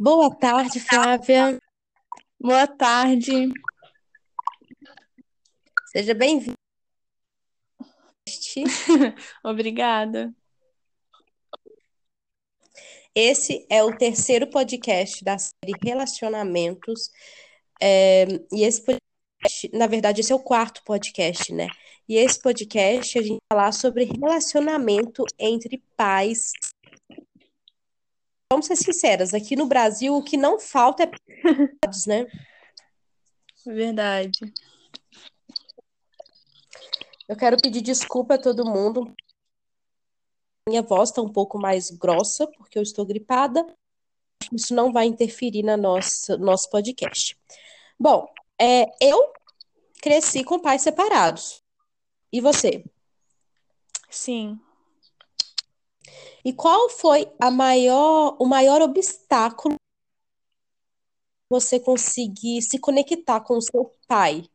Boa tarde, Flávia. Boa tarde. Seja bem-vinda. Obrigada. Esse é o terceiro podcast da série Relacionamentos. É, e esse podcast, na verdade, esse é o quarto podcast, né? E esse podcast a gente vai falar sobre relacionamento entre pais. Vamos ser sinceras, aqui no Brasil o que não falta é né? Verdade. Eu quero pedir desculpa a todo mundo. Minha voz está um pouco mais grossa, porque eu estou gripada. Isso não vai interferir na nossa nosso podcast. Bom, é, eu cresci com pais separados. E você? Sim. E qual foi a maior, o maior obstáculo você conseguir se conectar com o seu pai?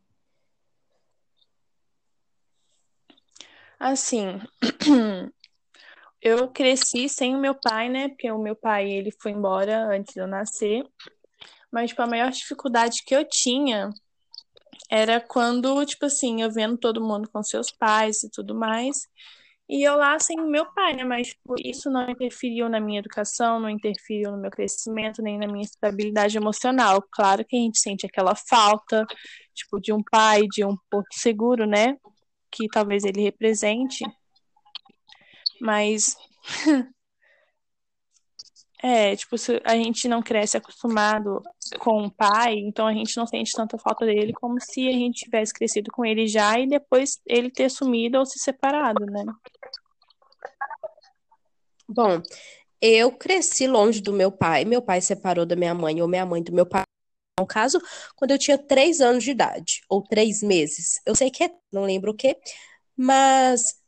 Assim, eu cresci sem o meu pai, né? Porque o meu pai, ele foi embora antes de eu nascer. Mas, tipo, a maior dificuldade que eu tinha era quando, tipo assim, eu vendo todo mundo com seus pais e tudo mais. E eu lá sem meu pai, né? Mas tipo, isso não interferiu na minha educação, não interferiu no meu crescimento, nem na minha estabilidade emocional. Claro que a gente sente aquela falta, tipo, de um pai, de um porto seguro, né? Que talvez ele represente. Mas É, tipo, a gente não cresce acostumado com o pai, então a gente não sente tanta falta dele como se a gente tivesse crescido com ele já e depois ele ter sumido ou se separado, né? Bom, eu cresci longe do meu pai. Meu pai separou da minha mãe, ou minha mãe do meu pai. No caso, quando eu tinha três anos de idade, ou três meses. Eu sei que é, não lembro o quê, mas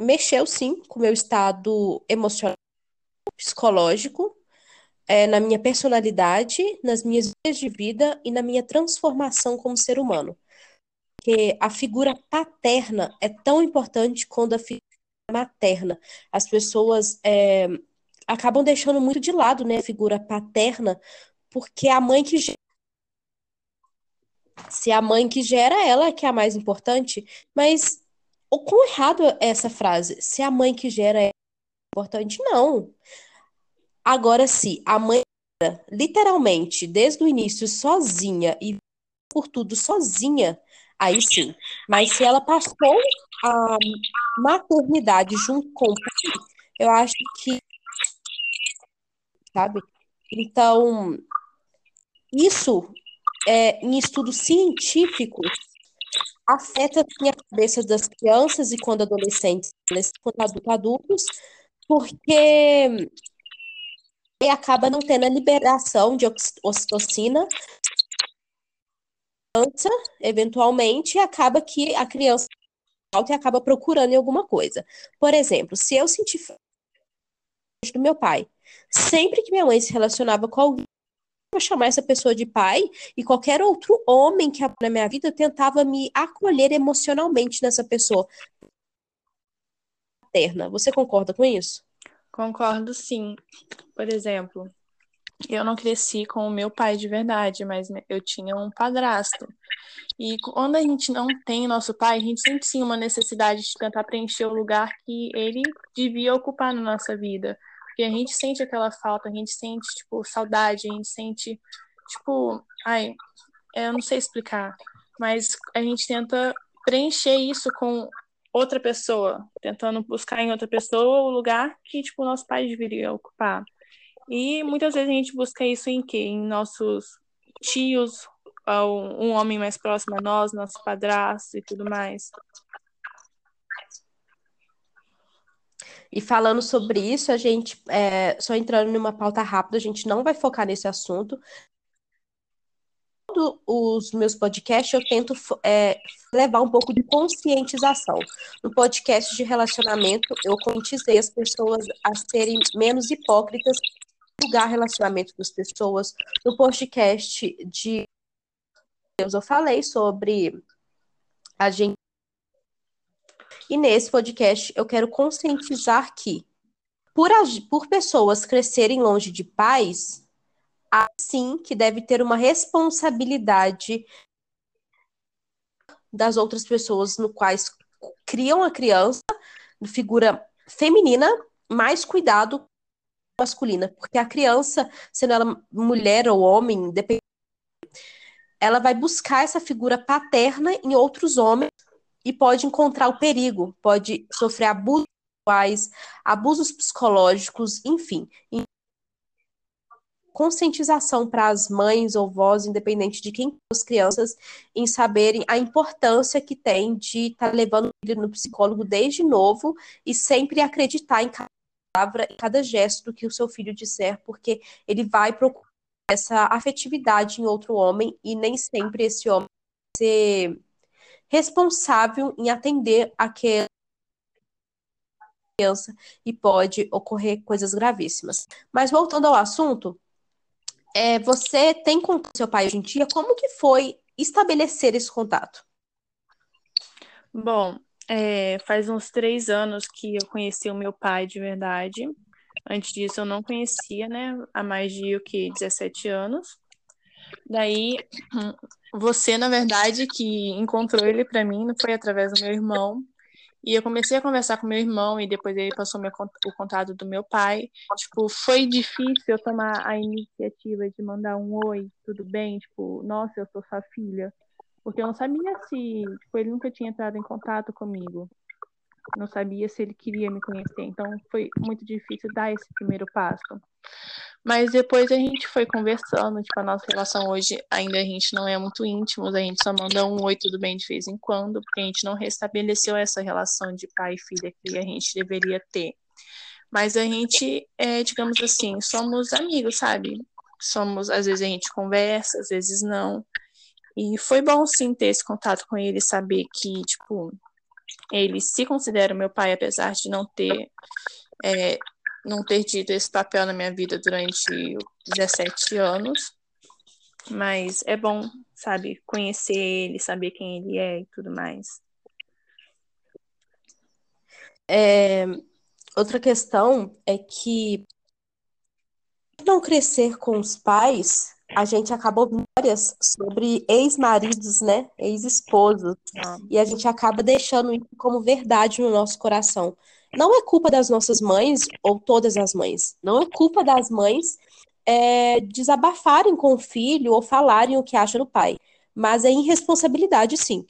mexeu sim com o meu estado emocional, psicológico, é, na minha personalidade, nas minhas vidas de vida e na minha transformação como ser humano. Porque a figura paterna é tão importante quanto a figura materna. As pessoas é, acabam deixando muito de lado né, a figura paterna, porque a mãe que gera. Se a mãe que gera, ela é que é a mais importante, mas o quão errado é essa frase? Se a mãe que gera é importante, não. Agora, se a mãe literalmente desde o início sozinha e por tudo sozinha, aí sim. Mas se ela passou a maternidade junto com o pai, eu acho que sabe? Então, isso é, em estudos científicos afeta assim, a cabeça das crianças e quando adolescentes, quando adultos, porque acaba não tendo a liberação de ocitocina, eventualmente, acaba que a criança e acaba procurando em alguma coisa. Por exemplo, se eu sentir do meu pai, sempre que minha mãe se relacionava com alguém, chamar essa pessoa de pai e qualquer outro homem que na minha vida tentava me acolher emocionalmente nessa pessoa paterna. Você concorda com isso? Concordo, sim. Por exemplo, eu não cresci com o meu pai de verdade, mas eu tinha um padrasto. E quando a gente não tem nosso pai, a gente sente sim uma necessidade de tentar preencher o lugar que ele devia ocupar na nossa vida. Porque a gente sente aquela falta, a gente sente, tipo, saudade, a gente sente, tipo, ai, eu não sei explicar, mas a gente tenta preencher isso com outra pessoa, tentando buscar em outra pessoa o lugar que, tipo, o nosso pai deveria ocupar. E muitas vezes a gente busca isso em quê? Em nossos tios, um homem mais próximo a nós, nosso padrasto e tudo mais. E falando sobre isso, a gente, é, só entrando numa pauta rápida, a gente não vai focar nesse assunto. Todos os meus podcasts eu tento é, levar um pouco de conscientização. No podcast de relacionamento, eu conscientizei as pessoas a serem menos hipócritas, julgar relacionamento das pessoas. No podcast de Deus, eu falei sobre a gente e nesse podcast eu quero conscientizar que por, por pessoas crescerem longe de pais, assim que deve ter uma responsabilidade das outras pessoas no quais criam a criança, figura feminina, mais cuidado masculina, porque a criança, sendo ela mulher ou homem, depende, ela vai buscar essa figura paterna em outros homens e pode encontrar o perigo, pode sofrer abusos sexuais, abusos psicológicos, enfim. Conscientização para as mães ou vós, independente de quem as crianças, em saberem a importância que tem de estar tá levando o filho no psicólogo desde novo e sempre acreditar em cada palavra, em cada gesto que o seu filho disser, porque ele vai procurar essa afetividade em outro homem e nem sempre esse homem vai ser responsável em atender aquela criança e pode ocorrer coisas gravíssimas. Mas voltando ao assunto, é, você tem contato com seu pai hoje em dia? Como que foi estabelecer esse contato? Bom, é, faz uns três anos que eu conheci o meu pai de verdade. Antes disso eu não conhecia, né? Há mais de o que 17 anos. Daí você, na verdade, que encontrou ele para mim, não foi através do meu irmão. E eu comecei a conversar com meu irmão e depois ele passou meu, o contato do meu pai. Tipo, foi difícil eu tomar a iniciativa de mandar um oi, tudo bem? Tipo, nossa, eu sou sua filha. Porque eu não sabia se, tipo, ele nunca tinha entrado em contato comigo. Não sabia se ele queria me conhecer. Então foi muito difícil dar esse primeiro passo. Mas depois a gente foi conversando, tipo, a nossa relação hoje ainda a gente não é muito íntimos, a gente só manda um oi, tudo bem de vez em quando, porque a gente não restabeleceu essa relação de pai e filha que a gente deveria ter. Mas a gente, é, digamos assim, somos amigos, sabe? Somos, às vezes a gente conversa, às vezes não. E foi bom sim ter esse contato com ele, saber que, tipo, ele se considera meu pai, apesar de não ter é, não ter tido esse papel na minha vida durante 17 anos. Mas é bom, sabe, conhecer ele, saber quem ele é e tudo mais. É, outra questão é que não crescer com os pais, a gente acaba ouvindo histórias sobre ex-maridos, né? Ex-esposos. Ah. E a gente acaba deixando isso como verdade no nosso coração. Não é culpa das nossas mães, ou todas as mães, não é culpa das mães é, desabafarem com o filho ou falarem o que acham do pai. Mas é irresponsabilidade, sim.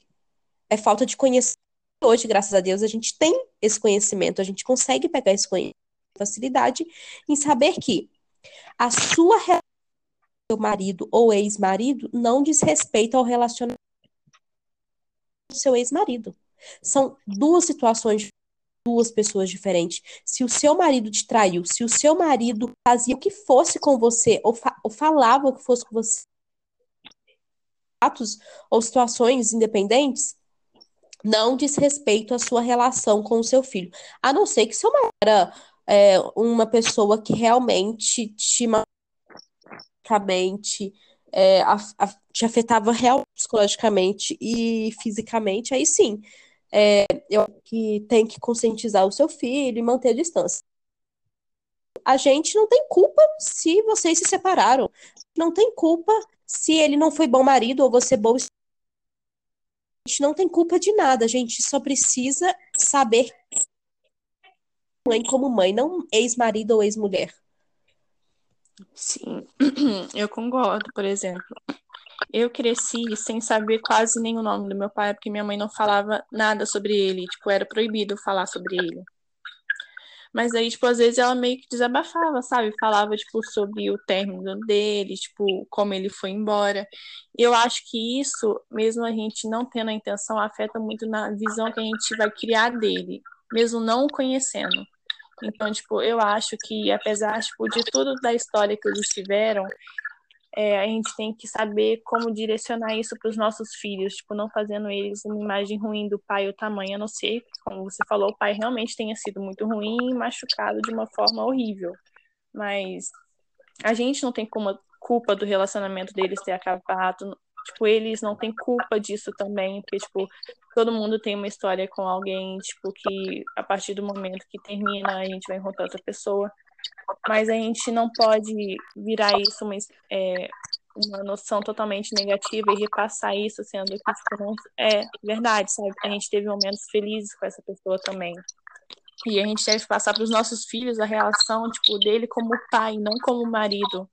É falta de conhecimento. Hoje, graças a Deus, a gente tem esse conhecimento, a gente consegue pegar esse conhecimento facilidade em saber que a sua relação com marido ou ex-marido não diz respeito ao relacionamento do seu ex-marido. São duas situações duas pessoas diferentes. Se o seu marido te traiu, se o seu marido fazia o que fosse com você, ou, fa ou falava o que fosse com você, atos ou situações independentes, não diz respeito à sua relação com o seu filho. A não ser que seu marido era é, uma pessoa que realmente te machucamente, é, te afetava real psicologicamente e fisicamente, aí sim é, eu que tem que conscientizar o seu filho e manter a distância. A gente não tem culpa se vocês se separaram. Não tem culpa se ele não foi bom marido ou você bom. A gente não tem culpa de nada. A gente só precisa saber mãe como mãe, não ex-marido ou ex-mulher. Sim, eu concordo, por exemplo. Eu cresci sem saber quase nem o nome do meu pai, porque minha mãe não falava nada sobre ele, tipo, era proibido falar sobre ele. Mas aí, tipo, às vezes ela meio que desabafava, sabe? Falava, tipo, sobre o término dele, tipo, como ele foi embora. Eu acho que isso, mesmo a gente não tendo a intenção, afeta muito na visão que a gente vai criar dele, mesmo não o conhecendo. Então, tipo, eu acho que, apesar, tipo, de tudo da história que eles tiveram, é, a gente tem que saber como direcionar isso para os nossos filhos, tipo, não fazendo eles uma imagem ruim do pai ou tamanho, a não ser, como você falou, o pai realmente tenha sido muito ruim e machucado de uma forma horrível. Mas a gente não tem como culpa do relacionamento deles ter acabado. Tipo, eles não têm culpa disso também, porque, tipo, todo mundo tem uma história com alguém, tipo, que a partir do momento que termina, a gente vai encontrar outra pessoa. Mas a gente não pode virar isso uma, é, uma noção totalmente negativa e repassar isso, sendo que tipo, é verdade, sabe? A gente teve momentos felizes com essa pessoa também. E a gente deve passar para os nossos filhos a relação, tipo, dele como pai, não como marido.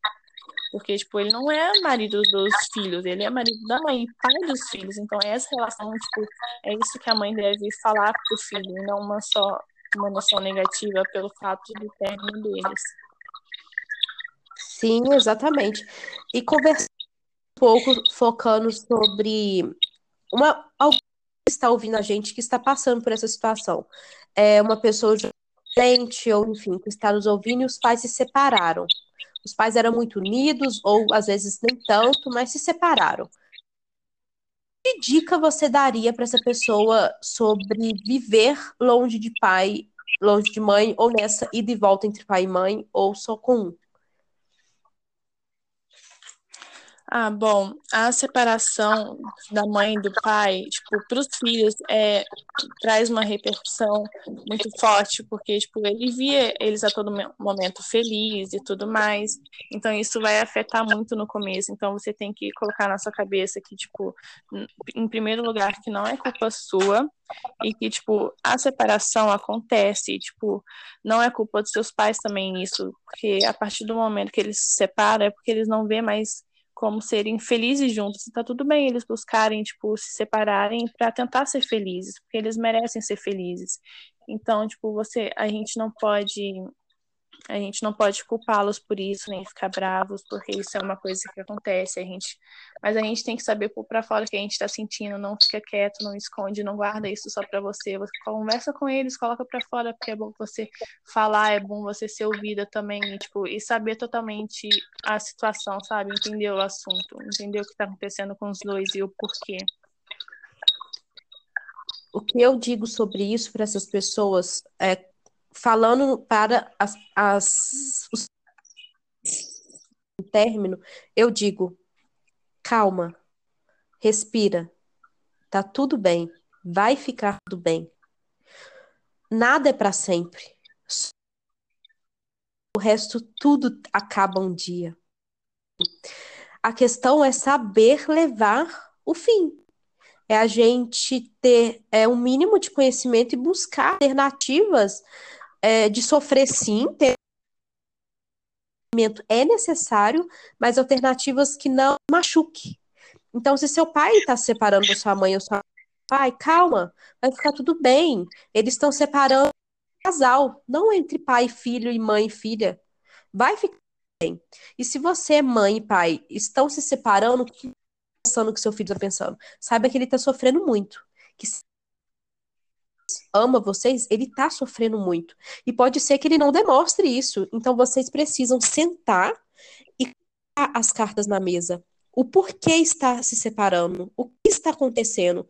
Porque, tipo, ele não é marido dos filhos, ele é marido da mãe, pai dos filhos. Então, essa relação, tipo, é isso que a mãe deve falar pro filho, e não uma só uma noção negativa pelo fato do término deles. Sim, exatamente. E conversar um pouco, focando sobre uma alguém que está ouvindo a gente que está passando por essa situação. É uma pessoa gente ou enfim, que está nos ouvindo e os pais se separaram. Os pais eram muito unidos, ou às vezes nem tanto, mas se separaram. Que dica você daria para essa pessoa sobre viver longe de pai, longe de mãe, ou nessa ida e volta entre pai e mãe, ou só com um? Ah, bom, a separação da mãe e do pai, tipo, para os filhos, é, traz uma repercussão muito forte, porque, tipo, ele via eles a todo momento felizes e tudo mais, então isso vai afetar muito no começo, então você tem que colocar na sua cabeça que, tipo, em primeiro lugar, que não é culpa sua, e que, tipo, a separação acontece, tipo, não é culpa dos seus pais também isso, porque a partir do momento que eles se separam, é porque eles não vê mais como serem felizes juntos. Tá tudo bem eles buscarem, tipo, se separarem para tentar ser felizes, porque eles merecem ser felizes. Então, tipo, você, a gente não pode a gente não pode culpá-los por isso, nem ficar bravos, porque isso é uma coisa que acontece. A gente, mas a gente tem que saber pôr para fora o que a gente está sentindo, não fica quieto, não esconde, não guarda isso só para você. Você conversa com eles, coloca para fora, porque é bom você falar, é bom você ser ouvida também, e, tipo, e saber totalmente a situação, sabe? Entender o assunto, entender o que está acontecendo com os dois e o porquê. O que eu digo sobre isso para essas pessoas é falando para as, as os término, eu digo, calma, respira, tá tudo bem, vai ficar tudo bem. Nada é para sempre. O resto tudo acaba um dia. A questão é saber levar o fim. É a gente ter é, um mínimo de conhecimento e buscar alternativas é, de sofrer sim, ter é necessário, mas alternativas que não machuque. Então, se seu pai está se separando sua mãe ou sua pai, calma, vai ficar tudo bem. Eles estão separando casal, não entre pai, filho e mãe e filha. Vai ficar bem. E se você, mãe e pai, estão se separando, o que pensando que seu filho está pensando? Saiba que ele está sofrendo muito. Que ama vocês, ele tá sofrendo muito. E pode ser que ele não demonstre isso. Então vocês precisam sentar e colocar as cartas na mesa. O porquê está se separando, o que está acontecendo.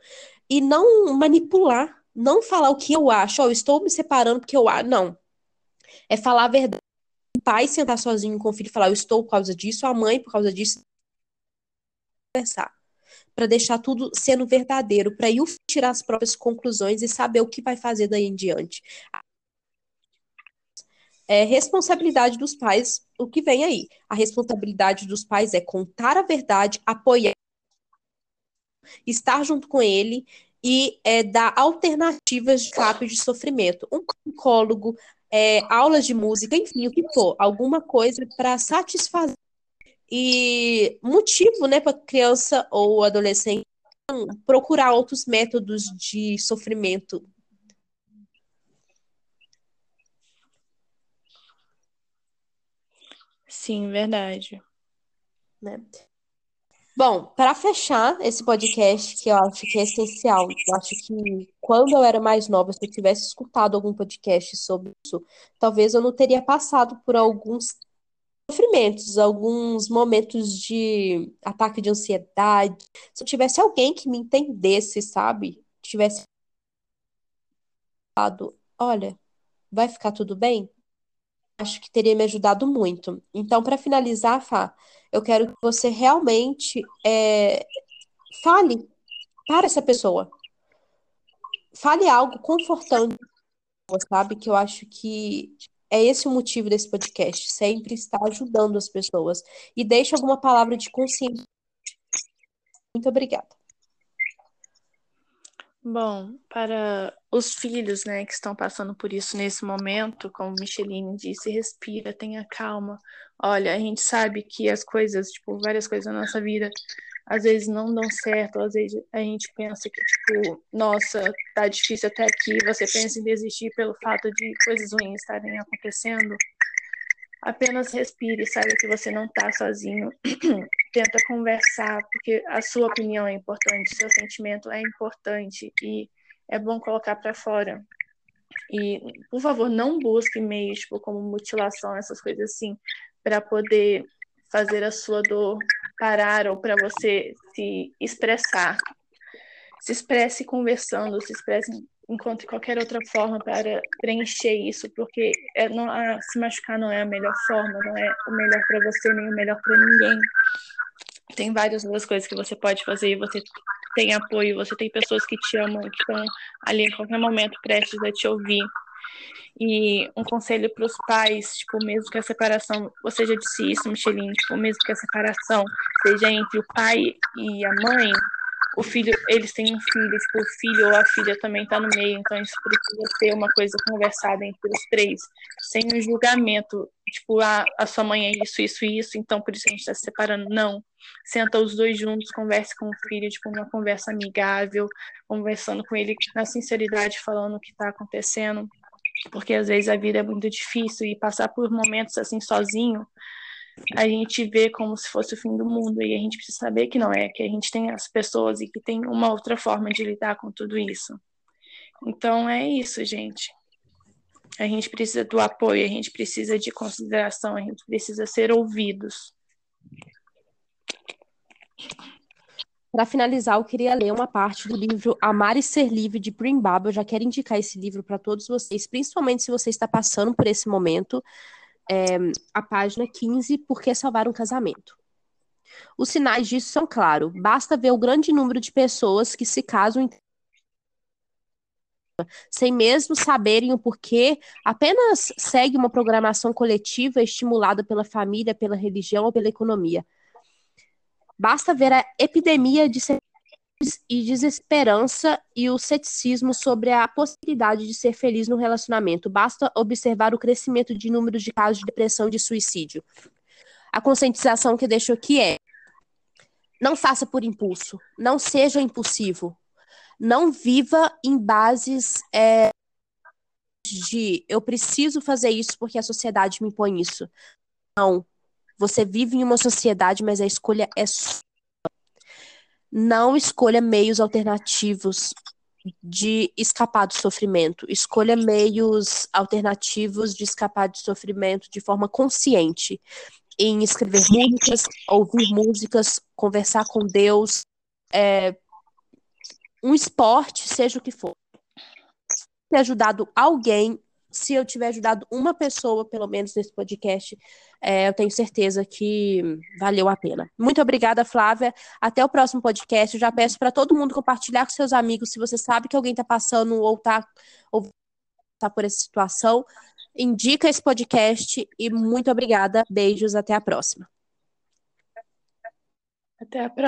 E não manipular, não falar o que eu acho, oh, eu estou me separando porque eu acho. Não. É falar a verdade. O pai sentar sozinho com o filho e falar, eu estou por causa disso, a mãe por causa disso. Conversar para deixar tudo sendo verdadeiro, para ir tirar as próprias conclusões e saber o que vai fazer daí em diante. É responsabilidade dos pais o que vem aí. A responsabilidade dos pais é contar a verdade, apoiar, estar junto com ele e é, dar alternativas de escape de sofrimento. Um psicólogo, é, aulas de música, enfim, o que for, alguma coisa para satisfazer e motivo, né, para criança ou adolescente procurar outros métodos de sofrimento. Sim, verdade. Né? Bom, para fechar esse podcast, que eu acho que é essencial, eu acho que quando eu era mais nova, se eu tivesse escutado algum podcast sobre isso, talvez eu não teria passado por alguns sofrimentos, alguns momentos de ataque de ansiedade. Se eu tivesse alguém que me entendesse, sabe? Tivesse falado, olha, vai ficar tudo bem? Acho que teria me ajudado muito. Então, para finalizar, Fá, eu quero que você realmente é, fale para essa pessoa. fale algo confortante, sabe? Que eu acho que é esse o motivo desse podcast, sempre estar ajudando as pessoas. E deixe alguma palavra de consciência. Muito obrigada. Bom, para os filhos, né, que estão passando por isso nesse momento, como Micheline disse, respira, tenha calma. Olha, a gente sabe que as coisas, tipo, várias coisas na nossa vida, às vezes não dão certo, às vezes a gente pensa que, tipo, nossa, tá difícil até aqui, você pensa em desistir pelo fato de coisas ruins estarem acontecendo. Apenas respire, saiba que você não está sozinho. Tenta conversar, porque a sua opinião é importante, seu sentimento é importante e é bom colocar para fora. E, por favor, não busque meios tipo, como mutilação, essas coisas assim, para poder fazer a sua dor parar ou para você se expressar. Se expresse conversando, se expresse encontre qualquer outra forma para preencher isso, porque é, não, a, se machucar não é a melhor forma, não é o melhor para você nem o melhor para ninguém. Tem várias outras coisas que você pode fazer você tem apoio, você tem pessoas que te amam, que estão ali em qualquer momento prestes a te ouvir. E um conselho para os pais, tipo, mesmo que a separação, você já disse isso, Micheline, tipo, mesmo que a separação seja entre o pai e a mãe, o filho, eles têm um filho, tipo, o filho ou a filha também está no meio, então isso precisa ser uma coisa conversada entre os três, sem um julgamento, tipo, a, a sua mãe é isso, isso e isso, então por isso a gente está se separando. Não. Senta os dois juntos, converse com o filho, tipo, uma conversa amigável, conversando com ele na sinceridade, falando o que está acontecendo, porque às vezes a vida é muito difícil e passar por momentos assim sozinho a gente vê como se fosse o fim do mundo e a gente precisa saber que não é, que a gente tem as pessoas e que tem uma outra forma de lidar com tudo isso. Então é isso, gente. A gente precisa do apoio, a gente precisa de consideração, a gente precisa ser ouvidos. Para finalizar, eu queria ler uma parte do livro Amar e Ser Livre de Prim. Eu já quero indicar esse livro para todos vocês, principalmente se você está passando por esse momento é, a página 15, Por que salvar um casamento? Os sinais disso são claros. Basta ver o grande número de pessoas que se casam sem mesmo saberem o porquê, apenas segue uma programação coletiva estimulada pela família, pela religião ou pela economia. Basta ver a epidemia de e desesperança e o ceticismo sobre a possibilidade de ser feliz no relacionamento. Basta observar o crescimento de números de casos de depressão e de suicídio. A conscientização que deixo aqui é: não faça por impulso, não seja impulsivo, não viva em bases é, de eu preciso fazer isso porque a sociedade me impõe isso. Não. Você vive em uma sociedade, mas a escolha é sua não escolha meios alternativos de escapar do sofrimento. Escolha meios alternativos de escapar do sofrimento de forma consciente. Em escrever músicas, ouvir músicas, conversar com Deus, é, um esporte, seja o que for. Ter ajudado alguém se eu tiver ajudado uma pessoa, pelo menos nesse podcast, é, eu tenho certeza que valeu a pena. Muito obrigada, Flávia. Até o próximo podcast. Eu já peço para todo mundo compartilhar com seus amigos. Se você sabe que alguém está passando ou está ou tá por essa situação, indica esse podcast e muito obrigada. Beijos, até a próxima. Até a próxima.